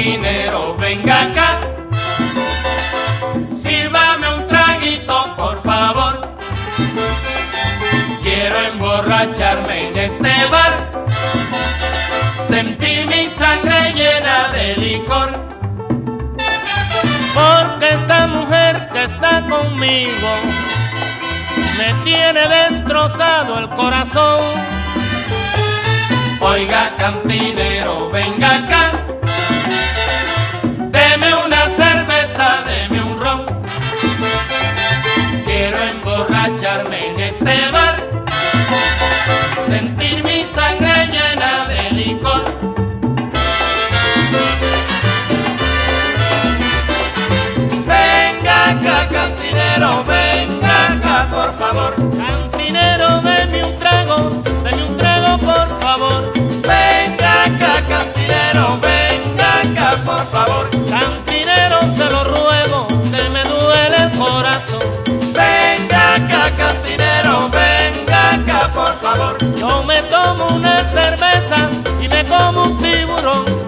Cantinero, venga acá. Sírvame un traguito, por favor. Quiero emborracharme en este bar. Sentí mi sangre llena de licor. Porque esta mujer que está conmigo me tiene destrozado el corazón. Oiga cantinero, venga acá. Deme una cerveza, deme un ron. Quiero emborracharme en este bar. Sentir mi sangre llena de licor. Venga acá, cantinero, venga por favor. Como un tiburón.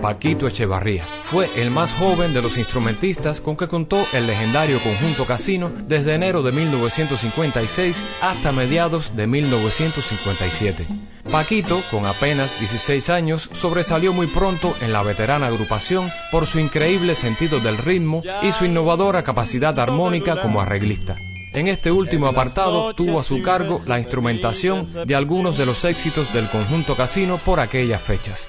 Paquito Echevarría. Fue el más joven de los instrumentistas con que contó el legendario conjunto Casino desde enero de 1956 hasta mediados de 1957. Paquito, con apenas 16 años, sobresalió muy pronto en la veterana agrupación por su increíble sentido del ritmo y su innovadora capacidad armónica como arreglista. En este último apartado tuvo a su cargo la instrumentación de algunos de los éxitos del conjunto Casino por aquellas fechas.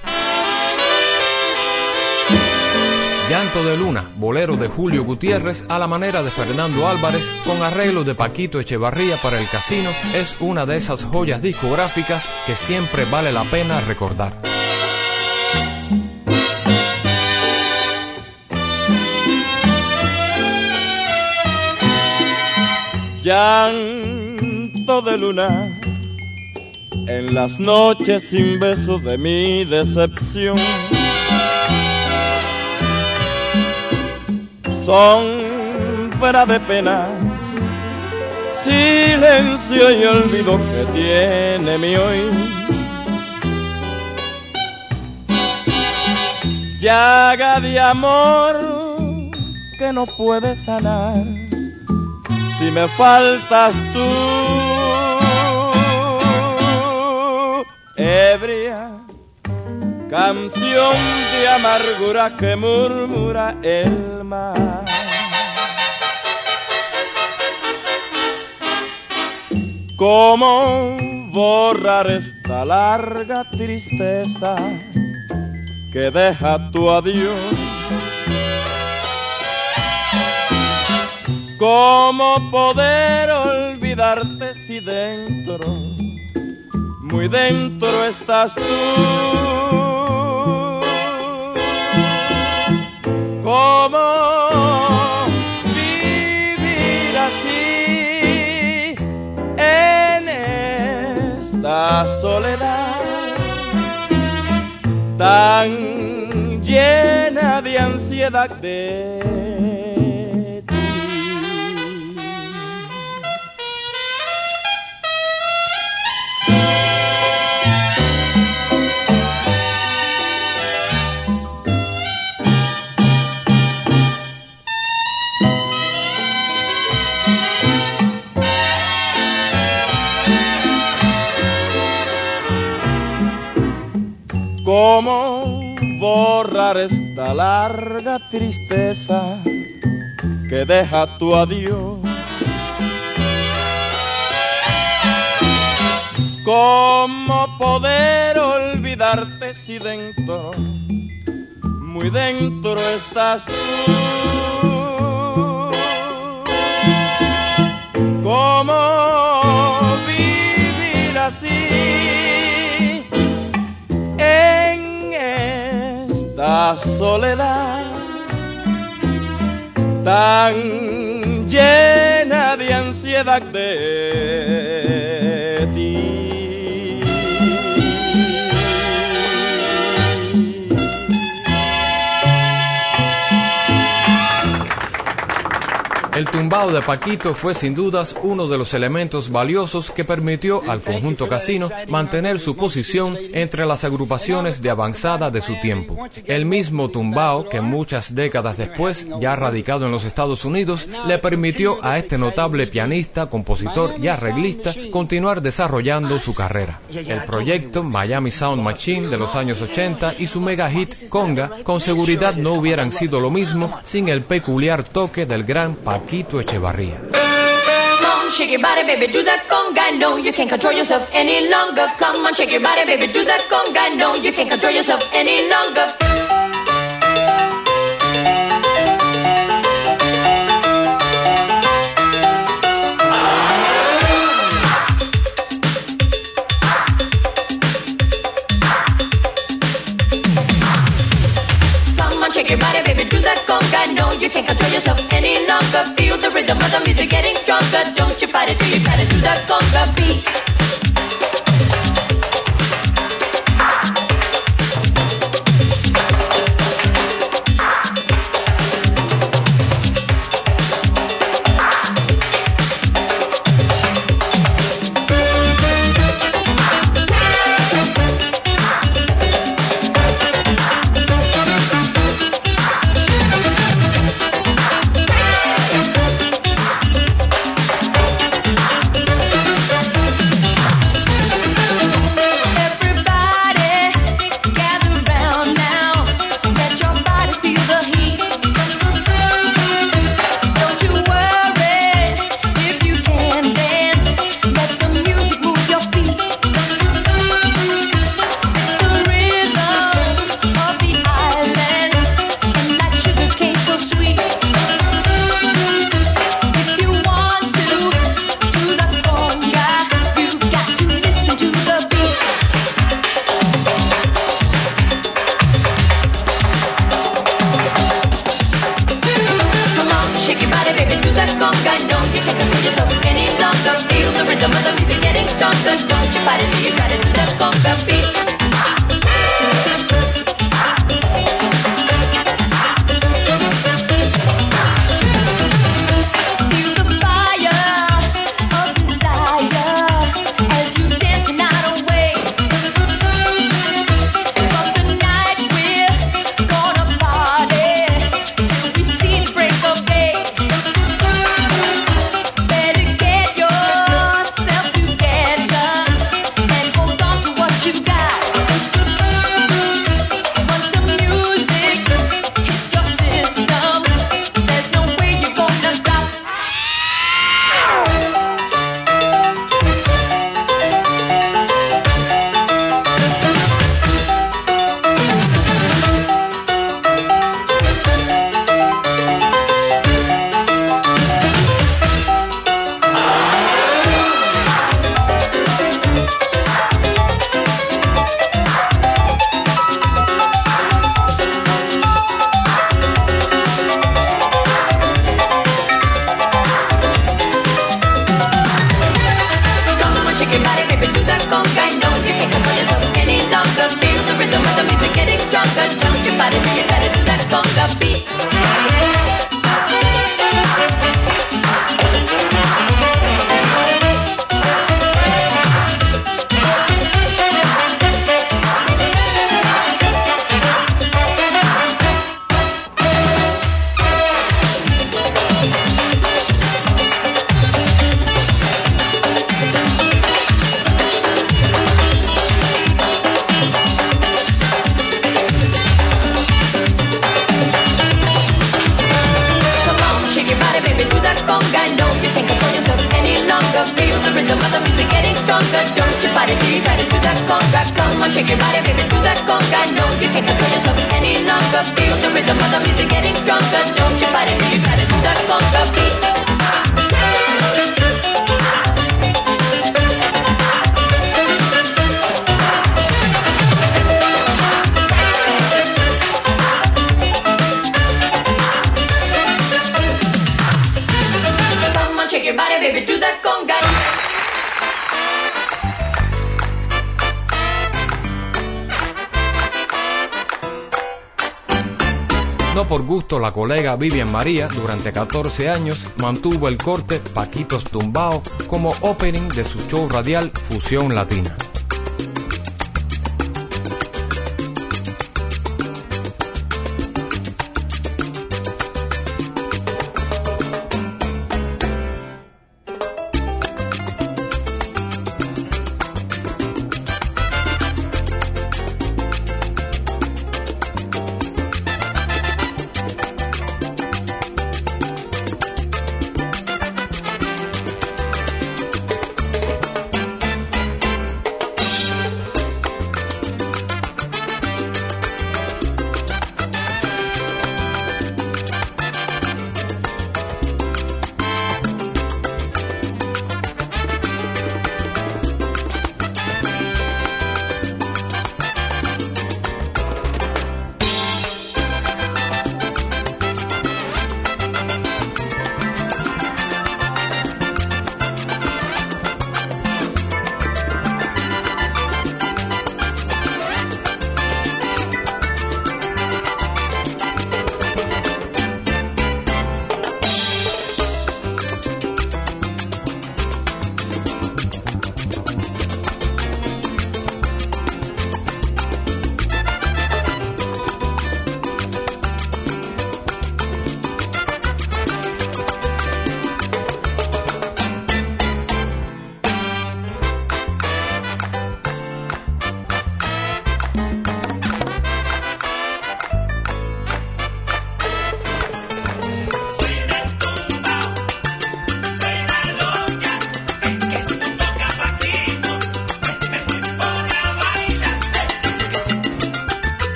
Llanto de Luna, bolero de Julio Gutiérrez a la manera de Fernando Álvarez con arreglo de Paquito Echevarría para el casino es una de esas joyas discográficas que siempre vale la pena recordar. llanto de luna en las noches sin besos de mi decepción. Sombra de pena, silencio y olvido que tiene mi hoy. Llaga de amor que no puede sanar si me faltas tú, ebria, canción de amargura que murmura el mar. ¿Cómo borrar esta larga tristeza que deja tu adiós? ¿Cómo poder olvidarte si dentro, muy dentro estás tú. ¿Cómo vivir así en esta soledad tan llena de ansiedad de ¿Cómo borrar esta larga tristeza que deja tu adiós? ¿Cómo poder olvidarte si dentro, muy dentro estás tú? ¿Cómo soledad tan llena de ansiedad. de El tumbao de Paquito fue sin dudas uno de los elementos valiosos que permitió al conjunto casino mantener su posición entre las agrupaciones de avanzada de su tiempo. El mismo tumbao que muchas décadas después, ya radicado en los Estados Unidos, le permitió a este notable pianista, compositor y arreglista continuar desarrollando su carrera. El proyecto Miami Sound Machine de los años 80 y su mega hit Conga con seguridad no hubieran sido lo mismo sin el peculiar toque del gran Paquito Paquito Echevarría. Come on, shake your body, baby, do that conga. No, you can't control yourself any longer. Come on, shake your body, baby, do that conga. No, you can't control yourself any longer. shake your body, baby, do that conga. No, you can't control yourself Feel the rhythm of the music getting stronger. Don't you fight it till you try to do that conga por gusto la colega Vivian María durante 14 años mantuvo el corte Paquitos Tumbao como opening de su show radial Fusión Latina.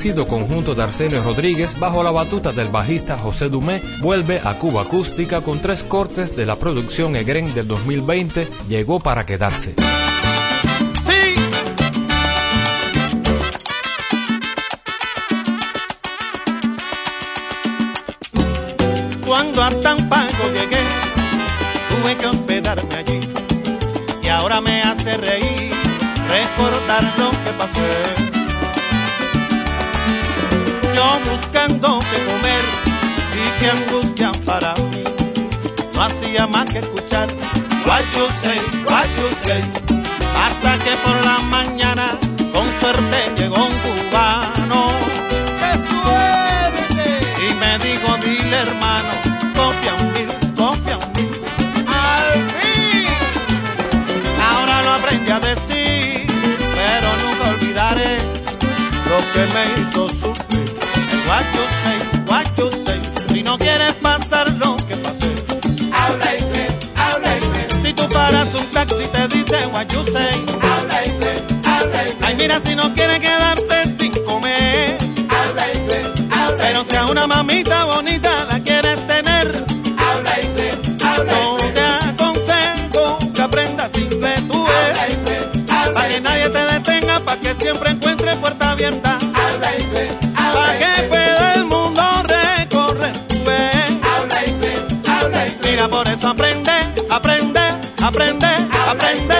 Rejuvenecido conjunto de Arsenio Rodríguez, bajo la batuta del bajista José Dumé, vuelve a Cuba Acústica con tres cortes de la producción Egren del 2020, llegó para quedarse. Cuando a Tampaco llegué, tuve que hospedarme allí. Y ahora me hace reír recordar lo que pasé buscando que comer y qué angustia para mí. No hacía más que escuchar what you say, what you say. Hasta que por la mañana con suerte llegó un cubano. ¡Qué suerte! Y me dijo, dile hermano, copia un mil, copia un mil. ¡Al fin! Ahora lo aprendí a decir, pero nunca olvidaré lo que me hizo taxi te dice what you say, habla inglés, habla inglés. Ay, mira si no quieres quedarte sin comer, habla inglés, habla Pero si a una mamita bonita la quieres tener, habla inglés, habla no te aconsejo que aprendas inglés tú habla inglés, habla para que nadie te detenga, para que siempre encuentres puerta abierta. Aprende,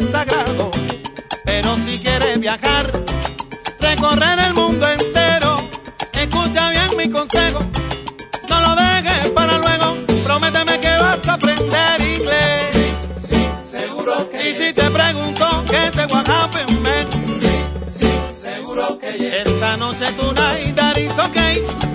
es sagrado, pero si quieres viajar, recorrer el mundo entero, escucha bien mi consejo, no lo dejes para luego, prométeme que vas a aprender inglés. Y si te pregunto qué te what happened, man? Sí, sí, seguro que yes. Esta noche tonight that is okay.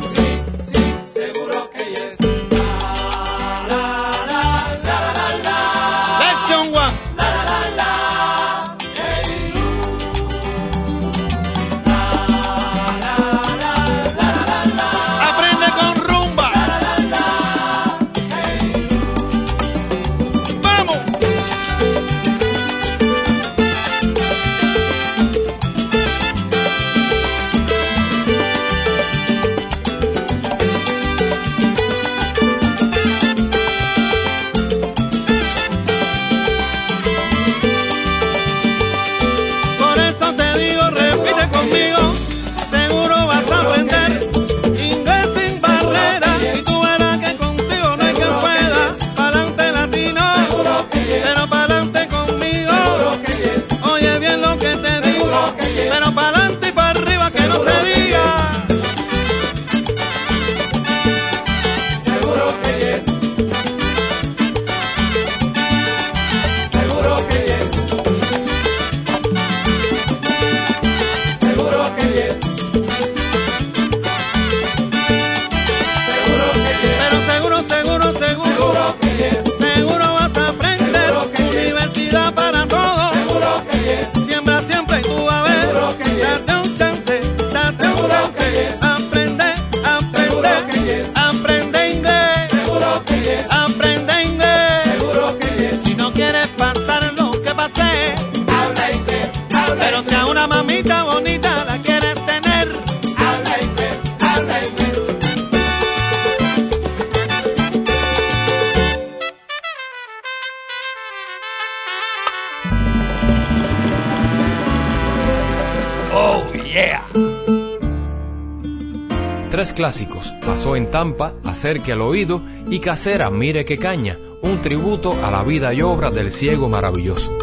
clásicos. Pasó en Tampa, Acerque al oído y Casera, Mire que caña, un tributo a la vida y obra del ciego maravilloso.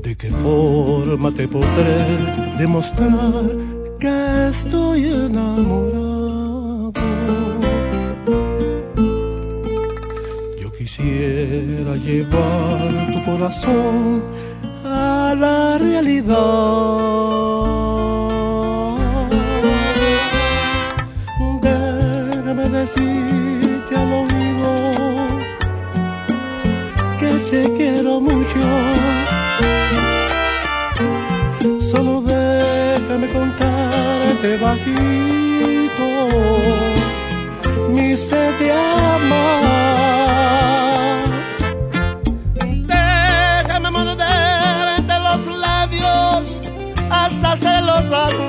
¿De qué forma te podré demostrar que estoy enamorado? Yo quisiera llevar tu corazón a la realidad decirte al oído que te quiero mucho. Solo déjame contarte bajito mi sed de amar. Déjame morderte los labios hasta hacerlos abrir.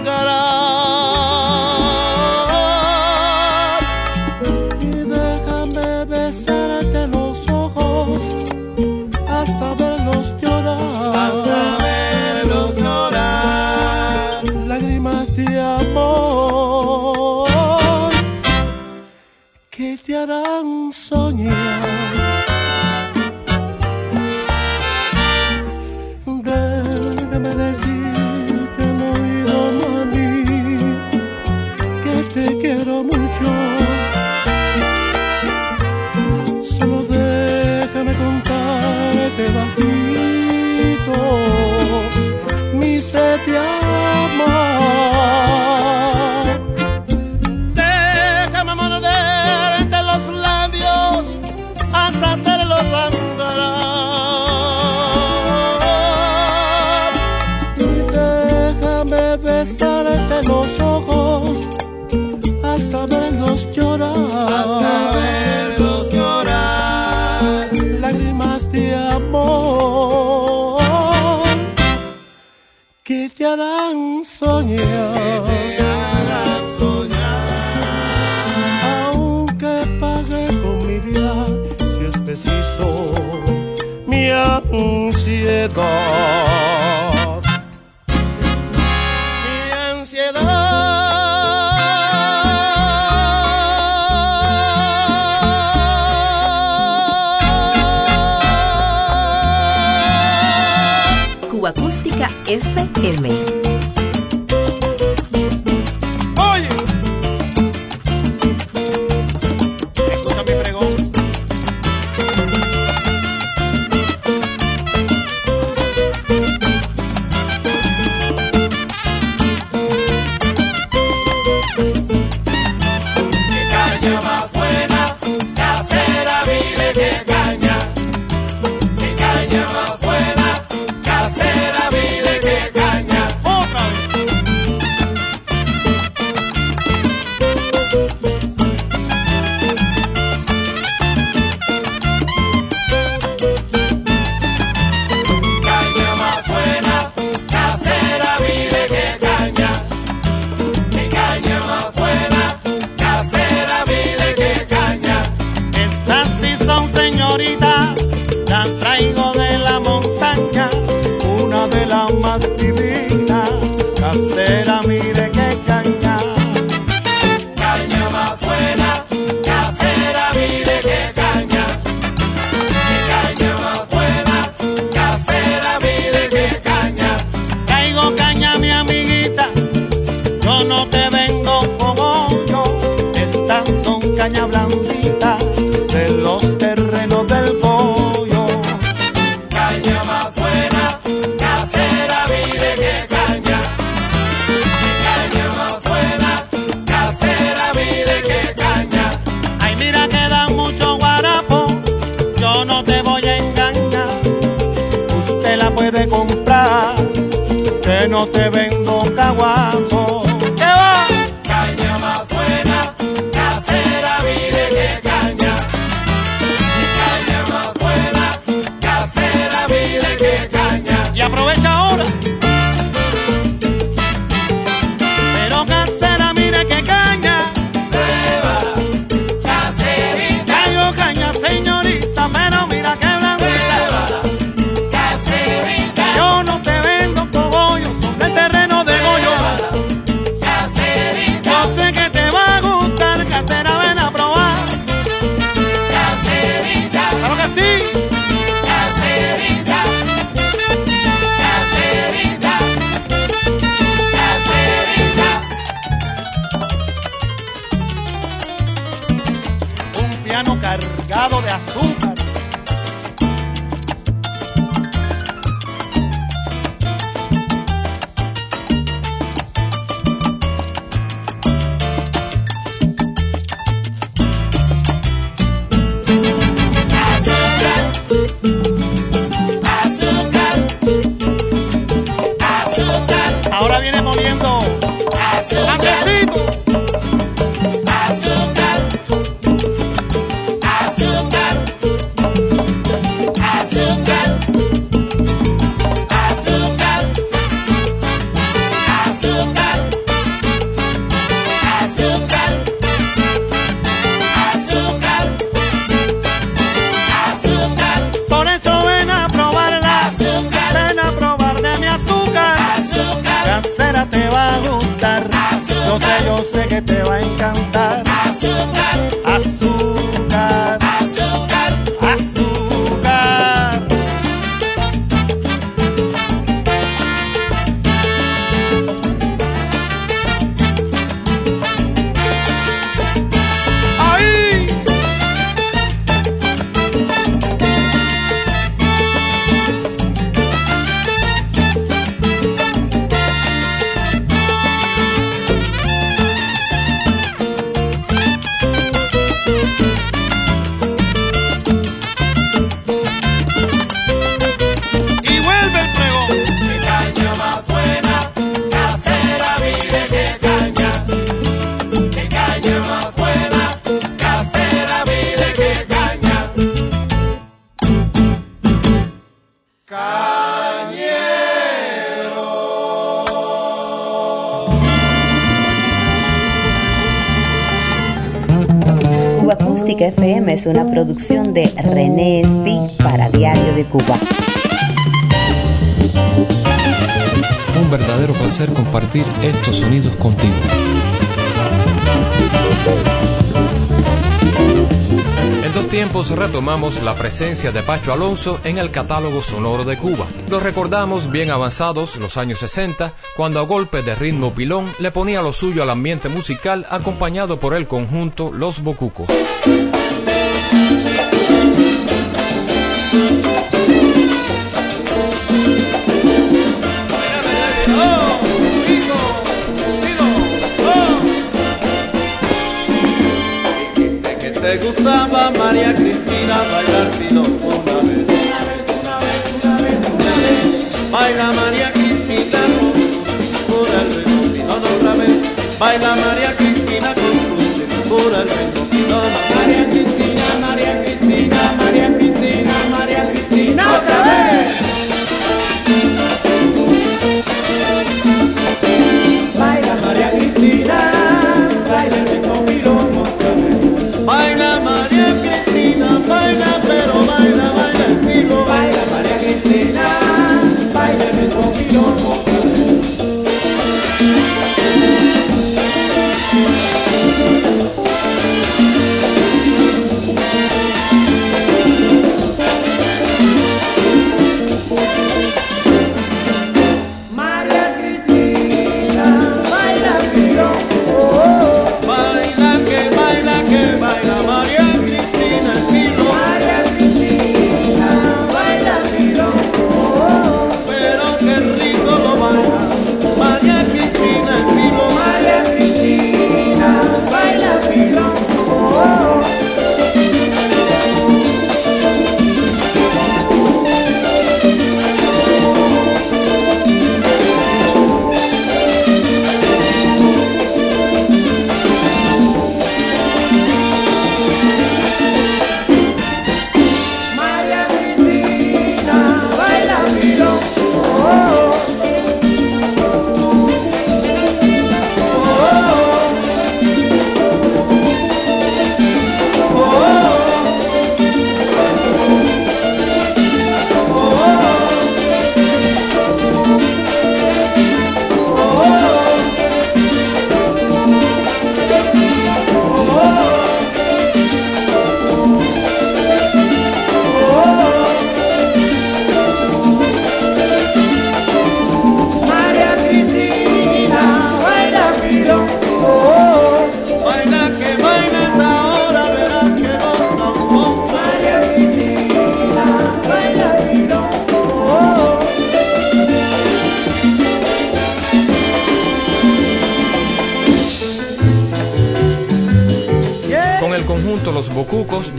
FM. te vendo caguas. abraço. Es una producción de René Espi para Diario de Cuba. Un verdadero placer compartir estos sonidos contigo. En dos tiempos retomamos la presencia de Pacho Alonso en el catálogo sonoro de Cuba. Los recordamos bien avanzados los años 60, cuando a golpe de ritmo pilón le ponía lo suyo al ambiente musical acompañado por el conjunto Los Bocucos. Te gustaba María Cristina bailar sino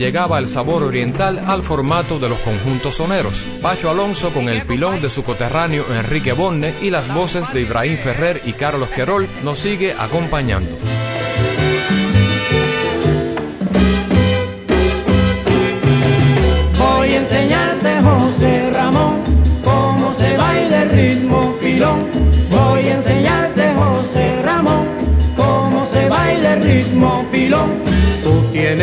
llegaba el sabor oriental al formato de los conjuntos soneros. Pacho Alonso con el pilón de su coterráneo Enrique Bonne y las voces de Ibrahim Ferrer y Carlos Querol nos sigue acompañando.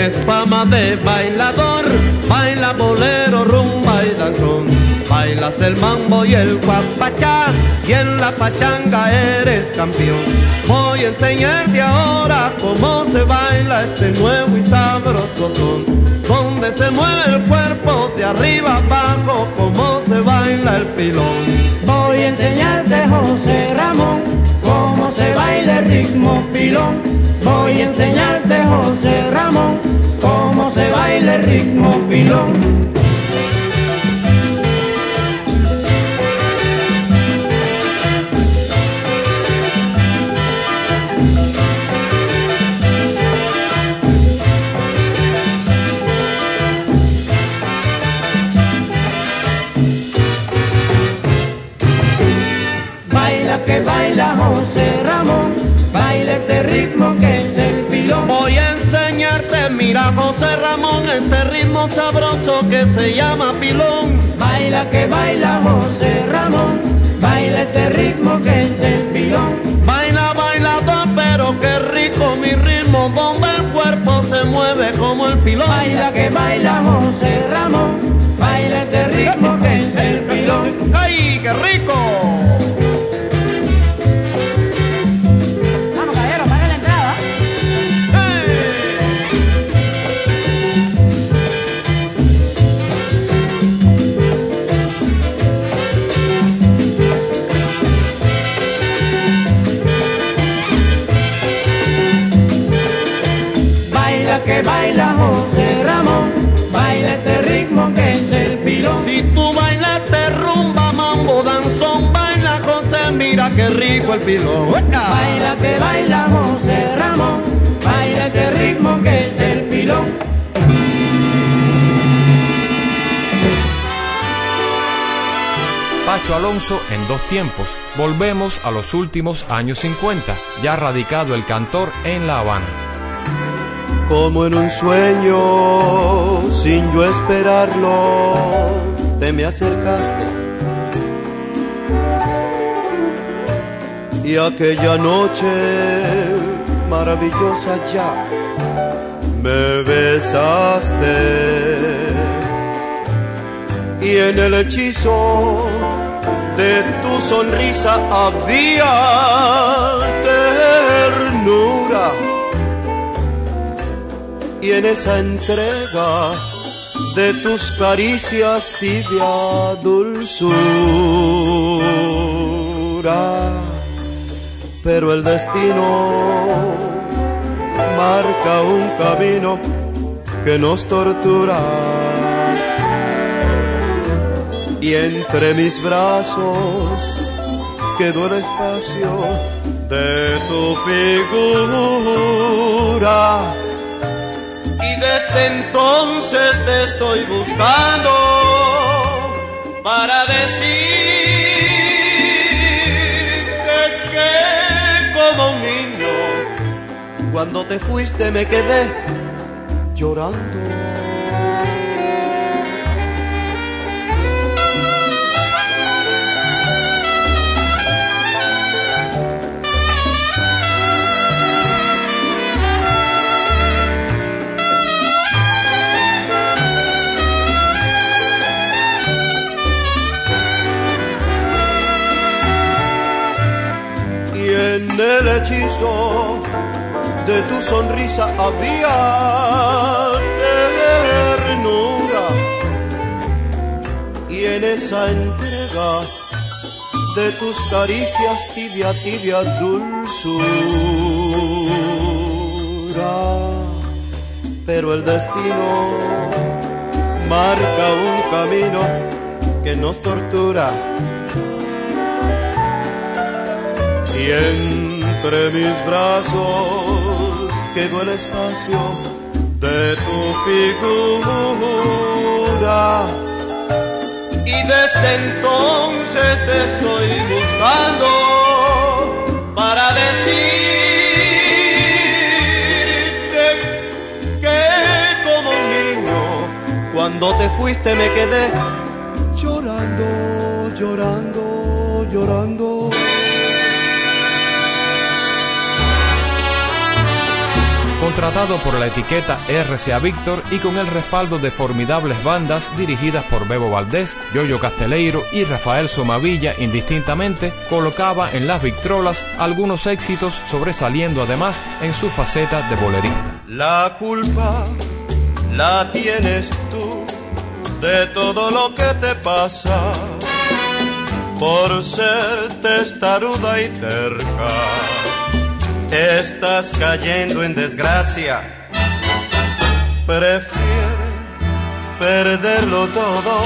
Tienes fama de bailador, baila bolero, rumba y danzón. Bailas el mambo y el guapachá, y en la pachanga eres campeón. Voy a enseñarte ahora cómo se baila este nuevo y sabroso son. Donde se mueve el cuerpo de arriba abajo, cómo se baila el pilón. Voy a enseñarte, José Ramón, ritmo pilón. Voy a enseñarte, José Ramón, cómo se baila ritmo pilón. Baila que baila José Ramón, este ritmo que es el pilón. Voy a enseñarte, mira José Ramón, este ritmo sabroso que se llama pilón. Baila que baila José Ramón, baila este ritmo que es el pilón. Baila, bailaba, pero qué rico mi ritmo, donde el cuerpo se mueve como el pilón. Baila que baila José Ramón, baila este ritmo que es el pilón. ¡Ay, qué rico! Qué rico el pilón. Baila que baila José Ramón, baila este ritmo que es el pilón. Pacho Alonso en dos tiempos. Volvemos a los últimos años 50, ya radicado el cantor en La Habana. Como en un sueño, sin yo esperarlo, te me acercaste. Y aquella noche maravillosa ya me besaste. Y en el hechizo de tu sonrisa había ternura y en esa entrega de tus caricias tibia dulzura. Pero el destino marca un camino que nos tortura. Y entre mis brazos quedó el espacio de tu figura y desde entonces te estoy buscando para decirte cuando te fuiste me quedé llorando. y en el hechizo de tu sonrisa había ternura y en esa entrega de tus caricias tibia, tibia dulzura. Pero el destino marca un camino que nos tortura y entre mis brazos quedó el espacio de tu figura. Y desde entonces te estoy buscando para decirte que como un niño, cuando te fuiste me quedé llorando, llorando, llorando. Contratado por la etiqueta RCA Víctor y con el respaldo de formidables bandas dirigidas por Bebo Valdés, Yoyo Casteleiro y Rafael Somavilla indistintamente, colocaba en las Victrolas algunos éxitos sobresaliendo además en su faceta de bolerista. La culpa la tienes tú de todo lo que te pasa por ser testaruda y terca. Estás cayendo en desgracia. Prefieres perderlo todo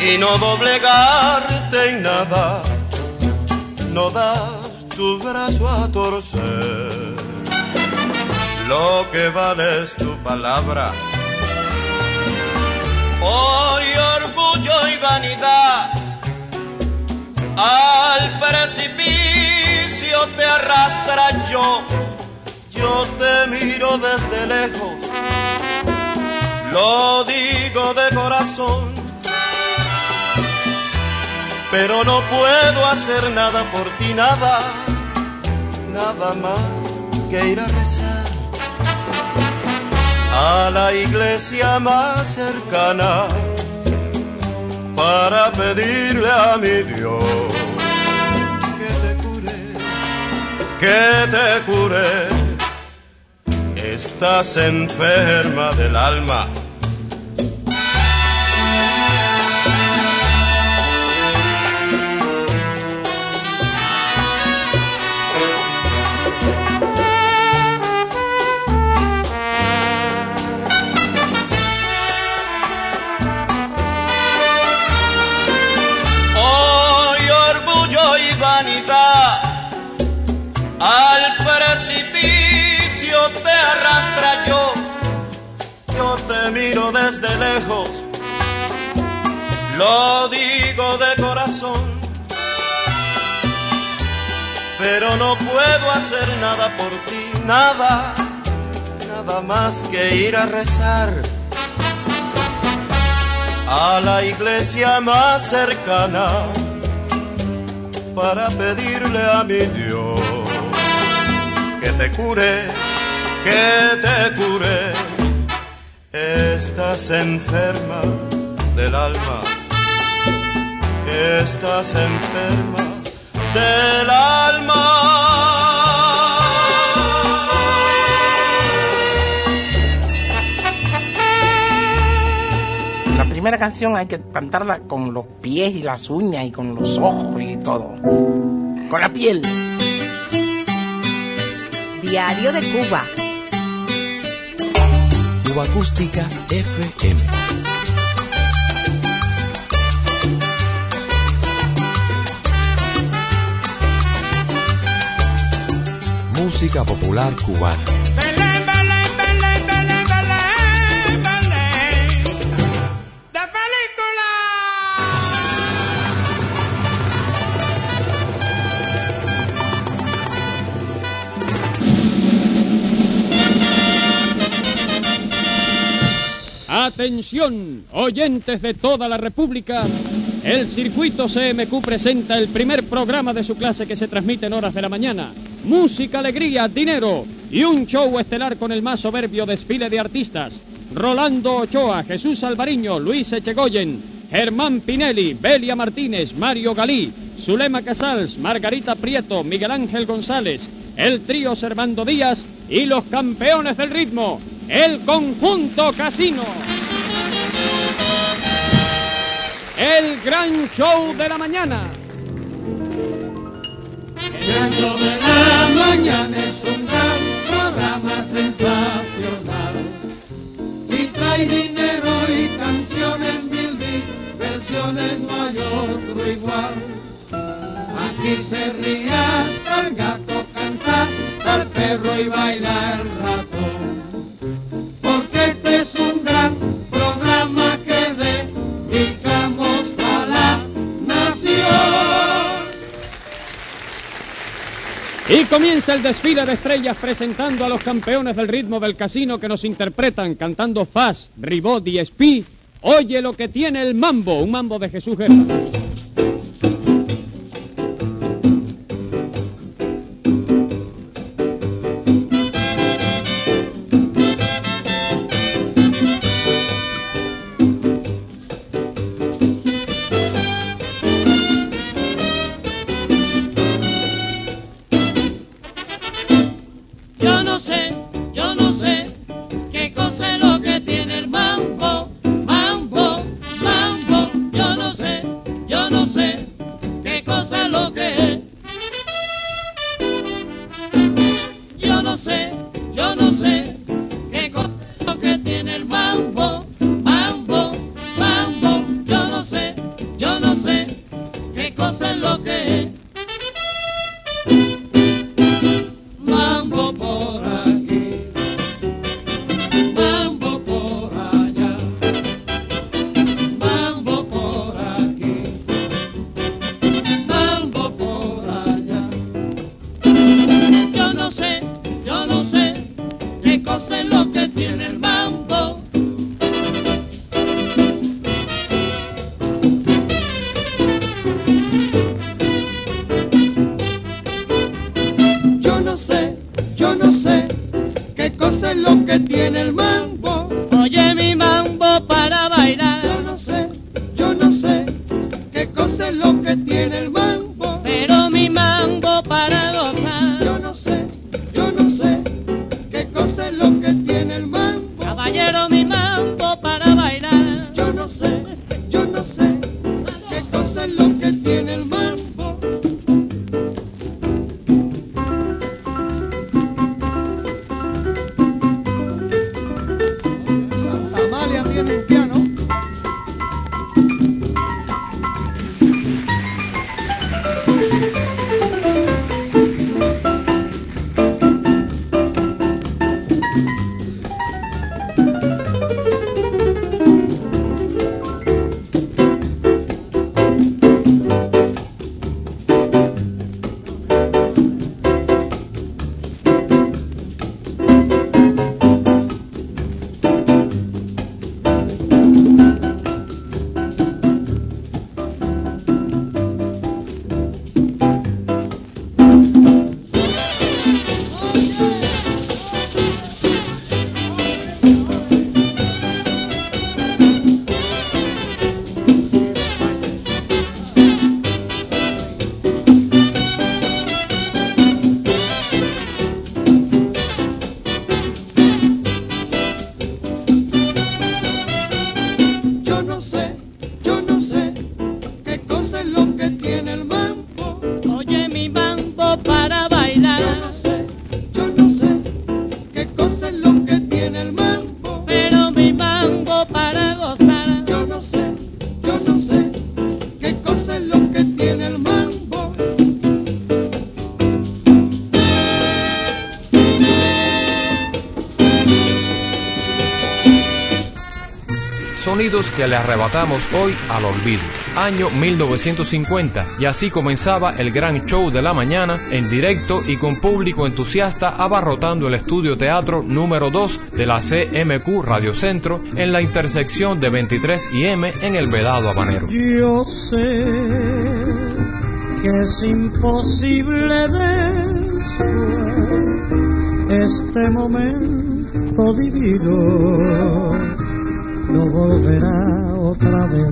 y no doblegarte en nada. No das tu brazo a torcer. Lo que vale es tu palabra. Hoy orgullo y vanidad al precipicio te arrastra yo. Yo te miro desde lejos, lo digo de corazón, pero no puedo hacer nada por ti, nada, nada más que ir a rezar a la iglesia más cercana para pedirle a mi Dios que te cure. Estás enferma del alma. Desde lejos, lo digo de corazón, pero no puedo hacer nada por ti, nada, nada más que ir a rezar a la iglesia más cercana para pedirle a mi Dios que te cure, que te cure. Estás enferma del alma, estás enferma del alma. La primera canción hay que cantarla con los pies y las uñas y con los ojos y todo. Con la piel. Diario de Cuba. Acústica FM. Música popular cubana. Atención, oyentes de toda la República. El circuito CMQ presenta el primer programa de su clase que se transmite en horas de la mañana. Música, alegría, dinero y un show estelar con el más soberbio desfile de artistas. Rolando Ochoa, Jesús Alvariño, Luis Echegoyen, Germán Pinelli, Belia Martínez, Mario Galí, Zulema Casals, Margarita Prieto, Miguel Ángel González, el trío Servando Díaz y los campeones del ritmo, el conjunto Casino. El gran show de la mañana. El gran show de la mañana es un gran programa sensacional. Y trae dinero y canciones mil versiones, no hay otro igual. Aquí se ríe hasta el gato canta, el perro y baila el ratón. Comienza el desfile de estrellas presentando a los campeones del ritmo del casino que nos interpretan cantando Faz, Ribot y Espí. Oye lo que tiene el mambo, un mambo de Jesús Guerra. Que le arrebatamos hoy al olvido. Año 1950 y así comenzaba el gran show de la mañana en directo y con público entusiasta abarrotando el estudio teatro número 2 de la CMQ Radio Centro en la intersección de 23 y M en el Vedado Habanero. Yo sé que es imposible después este momento divino no volverá otra vez.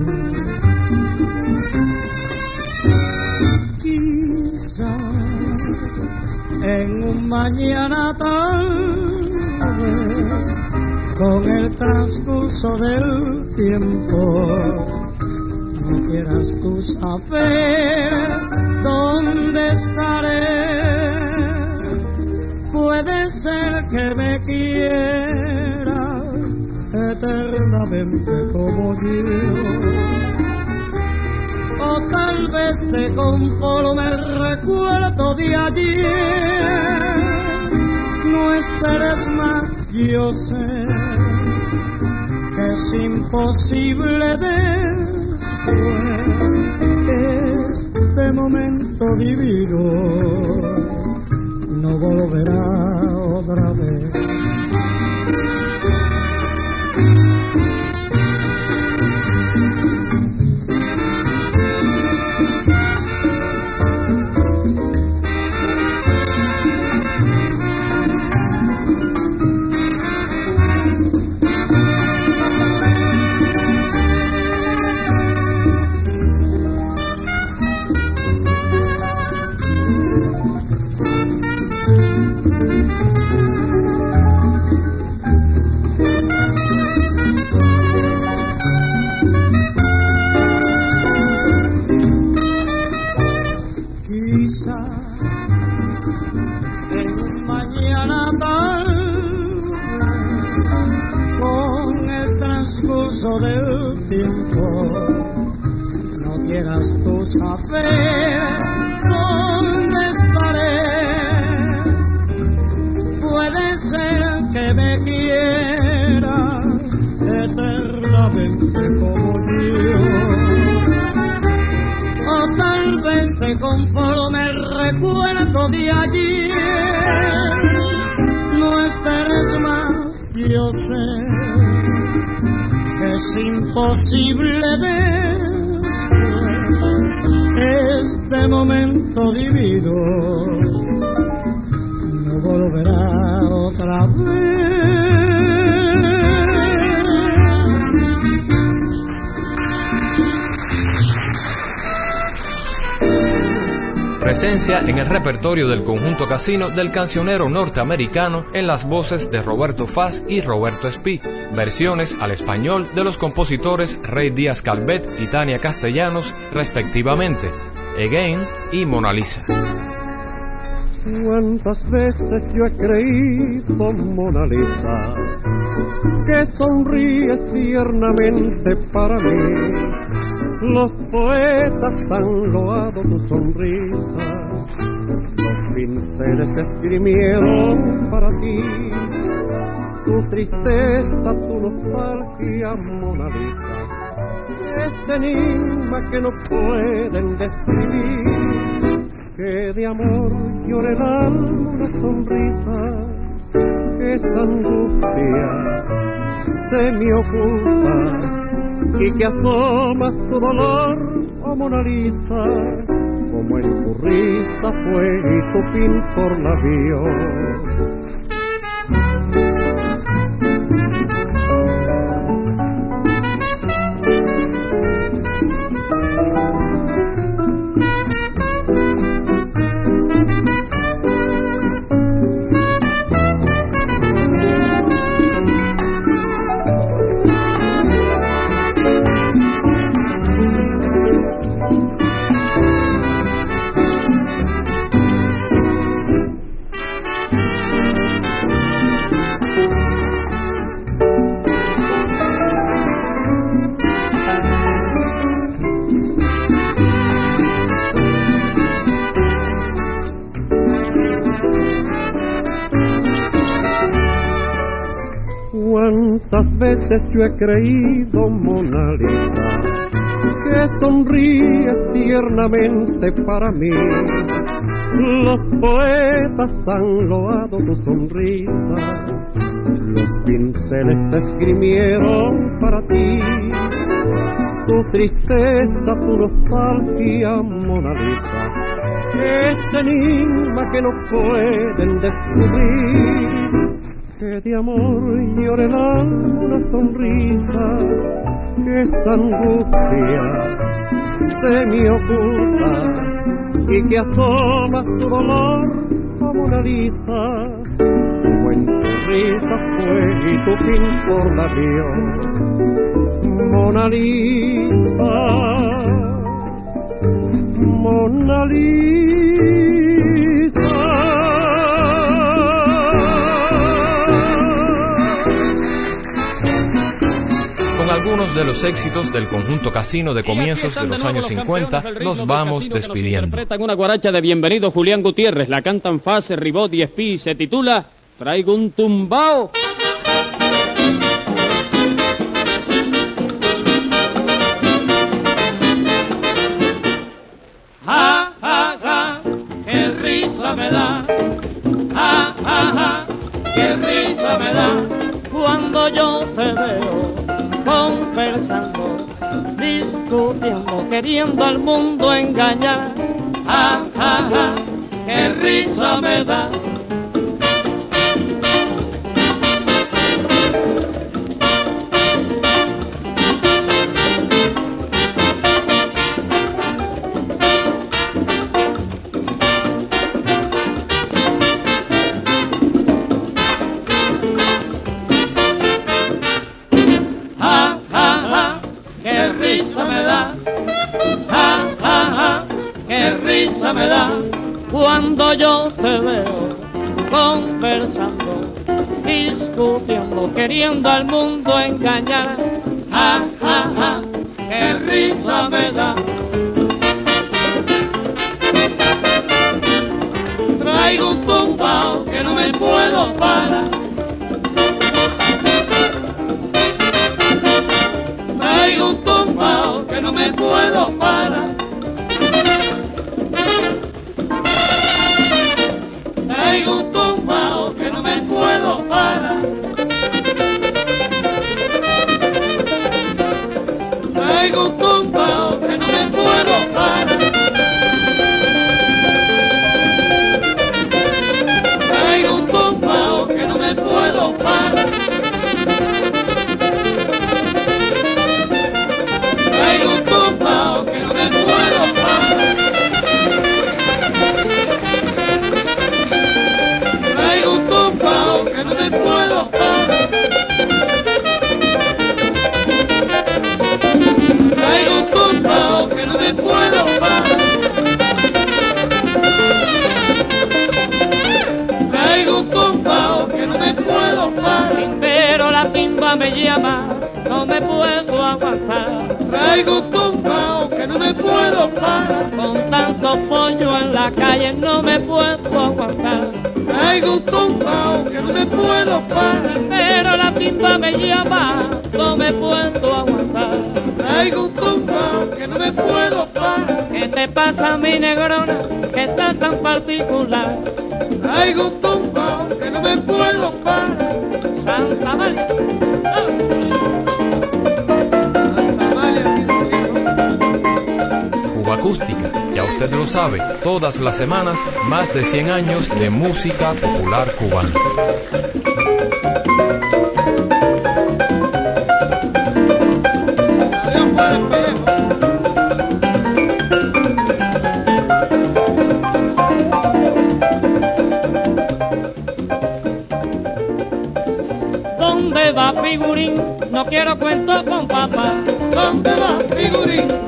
Quizás en un mañana tal vez con el transcurso del tiempo no quieras tú saber dónde estaré. Puede ser que me quiera eternamente como yo. O tal vez te conforme el recuerdo de ayer. No esperes más, yo sé que es imposible después este momento divino no volverá otra vez. luz ¿dónde estaré? Puede ser que me quiera eternamente como yo, o tal vez te conforme el recuerdo de ayer. No esperes más, yo sé que es imposible de en el repertorio del conjunto casino del cancionero norteamericano en las voces de Roberto Faz y Roberto Espí, versiones al español de los compositores Rey Díaz Calvet y Tania Castellanos, respectivamente, Again y Mona Lisa. ¿Cuántas veces yo he creído, Mona Lisa, que sonríes tiernamente para mí? Los poetas han loado tu sonrisa pinceles esgrimieron para ti tu tristeza, tu nostalgia, Mona Lisa. Enigma que no pueden describir, que de amor llore el alma una sonrisa, que esa angustia se me oculta y que asoma su dolor, oh Mona Lisa como en tu risa fue y tu pintor la vio yo he creído, Mona Lisa, que sonríes tiernamente para mí. Los poetas han loado tu sonrisa, los pinceles esgrimieron para ti. Tu tristeza, tu nostalgia, Mona Lisa, ese enigma que no pueden descubrir de amor llore una sonrisa, que esa angustia se me oculta y que asoma su dolor como una lisa, como en tu risa fue y tu pintor la vio. Mona Lisa, Mona Lisa. Algunos de los éxitos del conjunto casino de comienzos de los años 50 nos vamos despidiendo. Interpretan una guaracha de bienvenido Julián Gutiérrez, la cantan Fase, Ribot y Espí se titula Traigo un tumbao. Queriendo al mundo engañar. Ja, ja, ja, qué risa me da. Yo te veo conversando, discutiendo, queriendo al mundo engañar. Ja, ja, ja, qué risa me da. Traigo un tumbao que no me puedo parar. No me puedo aguantar. Traigo un tumbao que no me puedo parar. Con tanto pollo en la calle no me puedo aguantar. Traigo un tumbao que no me puedo parar. Pero la pimba me llama, no me puedo aguantar. Traigo un tumbao que no me puedo parar. ¿Qué te pasa mi negrona que está tan particular? Traigo un tumbao que no me puedo parar. Santa María. Ya usted lo sabe, todas las semanas más de 100 años de música popular cubana. ¿Dónde va figurín? No quiero cuento con papá. ¿Dónde va figurín?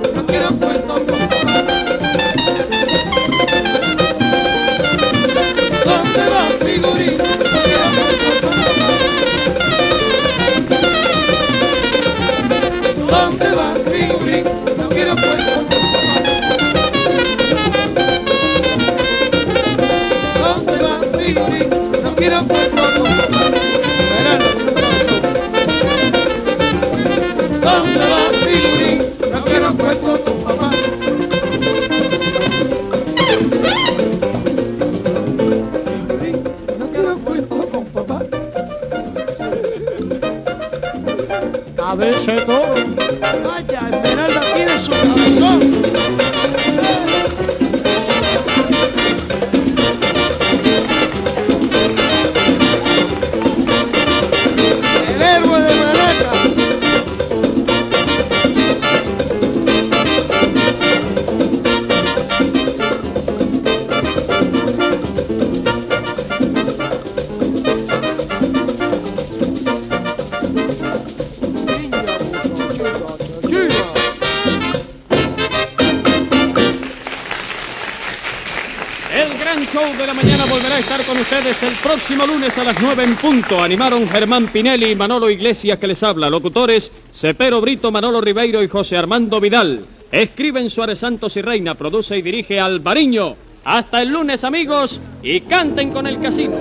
De la mañana volverá a estar con ustedes el próximo lunes a las 9 en punto. Animaron Germán Pinelli y Manolo Iglesias que les habla. Locutores Cepero Brito, Manolo Ribeiro y José Armando Vidal. Escriben Suárez Santos y Reina, produce y dirige Alvariño. Hasta el lunes amigos y canten con el casino.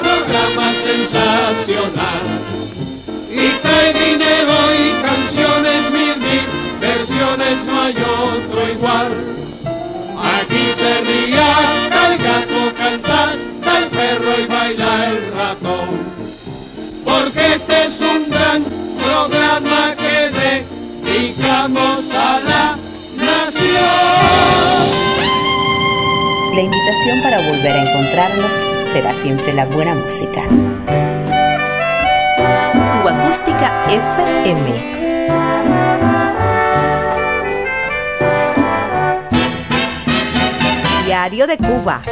Programa sensacional versiones no hay otro igual. Aquí se ríe hasta el gato cantar, el perro y baila el corazón, porque este es un gran programa que dedicamos a la nación. La invitación para volver a encontrarnos será siempre la buena música. Cuba Acústica FM. Diario de Cuba.